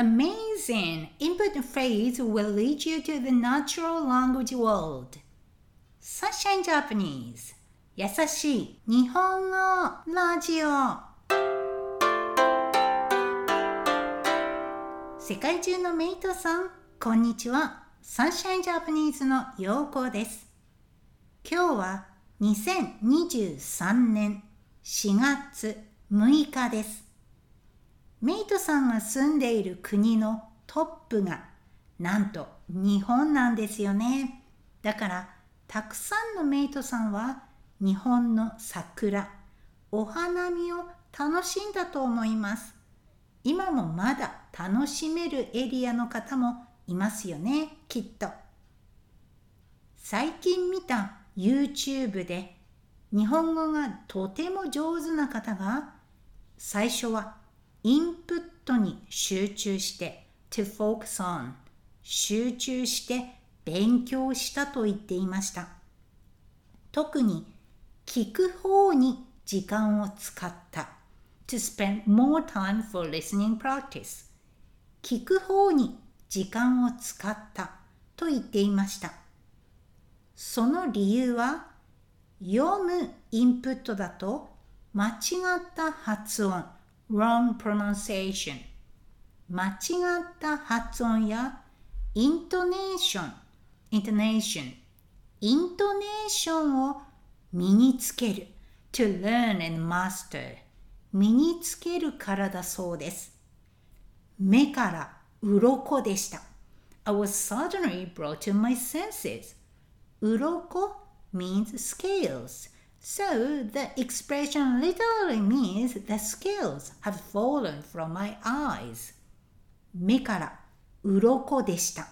Amazing! Input phrase will lead you to the natural language world. Sunshine Japanese 優しい日本語ラジオ世界中のメイトさん、こんにちは。Sunshine Japanese のようこです。今日は2023年4月6日です。メイトさんが住んでいる国のトップがなんと日本なんですよね。だからたくさんのメイトさんは日本の桜、お花見を楽しんだと思います。今もまだ楽しめるエリアの方もいますよね、きっと。最近見た YouTube で日本語がとても上手な方が最初はインプットに集中して to focus on 集中して勉強したと言っていました。特に聞く方に時間を使った to spend more time for listening practice 聞く方に時間を使ったと言っていました。その理由は読むインプットだと間違った発音 wrong pronunciation 間違った発音やイントネーション intonation イントネーションを身につける to learn and master 身につけるからだそうです目から鱗でした I was suddenly brought to my senses 鱗 means scales So the expression literally means the scales have fallen from my eyes. 目から鱗でした。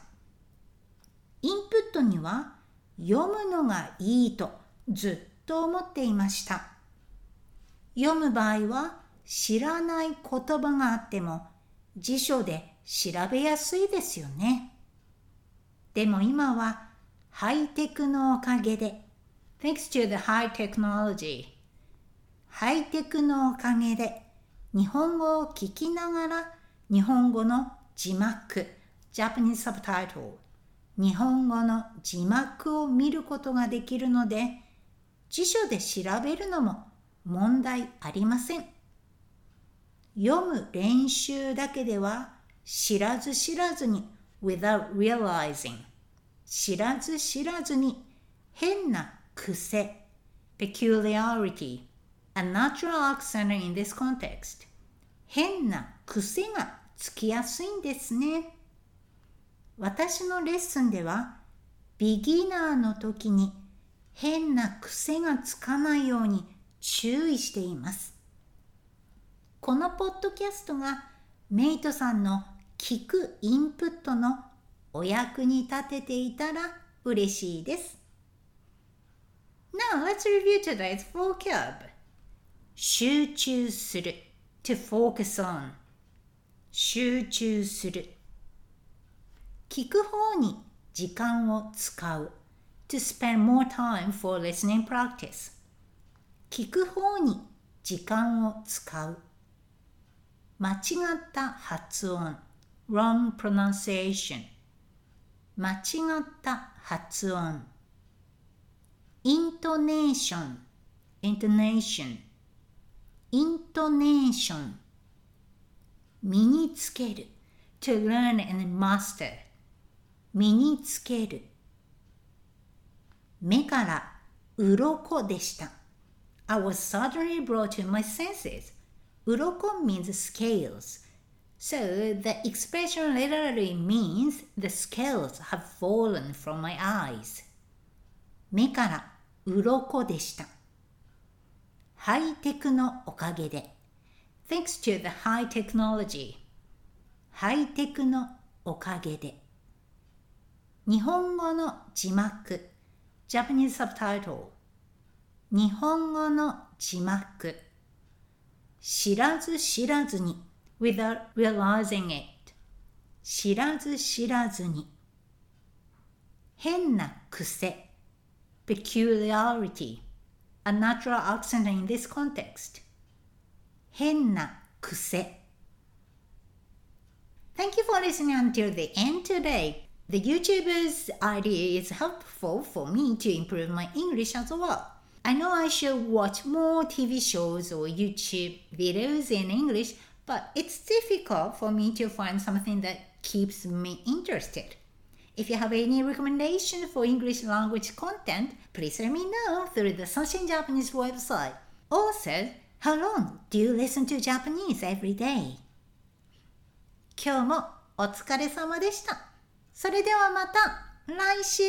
インプットには読むのがいいとずっと思っていました。読む場合は知らない言葉があっても辞書で調べやすいですよね。でも今はハイテクのおかげで Thanks to the high technology ハイテクのおかげで日本語を聞きながら日本語の字幕 Japanese subtitle 日本語の字幕を見ることができるので辞書で調べるのも問題ありません。読む練習だけでは知らず知らずに without realizing 知らず知らずに変な癖 peculiarity a natural accent in this context. 変な癖がつきやすいんですね。私のレッスンではビギナーの時に変な癖がつかないように注意しています。このポッドキャストがメイトさんの聞くインプットのお役に立てていたら嬉しいです。Now let's review today's vocab. 集中する to focus on 集中する聞く方に時間を使う to spend more time for listening practice 聞く方に時間を使う間違った発音 wrong pronunciation 間違った発音 イントネーション intonation イントネーション身につける to learn and master 身につける目から鱗でした I was suddenly brought to my senses 鱗 means scales So the expression literally means the scales have fallen from my eyes. 目から鱗でした。ハイテクのおかげで。Thanks to the high technology. ハイテクのおかげで。日本語の字幕 Japanese subtitle 日本語の字幕知らず知らずに without realizing it 知らず知らずに変な癖 peculiarity a natural accent in this context 変な癖 Thank you for listening until the end today. The YouTuber's idea is helpful for me to improve my English as well. I know I should watch more TV shows or YouTube videos in English, but it's difficult for me to find something that keeps me interested. If you have any recommendation for English language content, please let me know through the Sunshine Japanese website. Also, how long do you listen to Japanese every day? 今日もお疲れ様でした。それではまた来週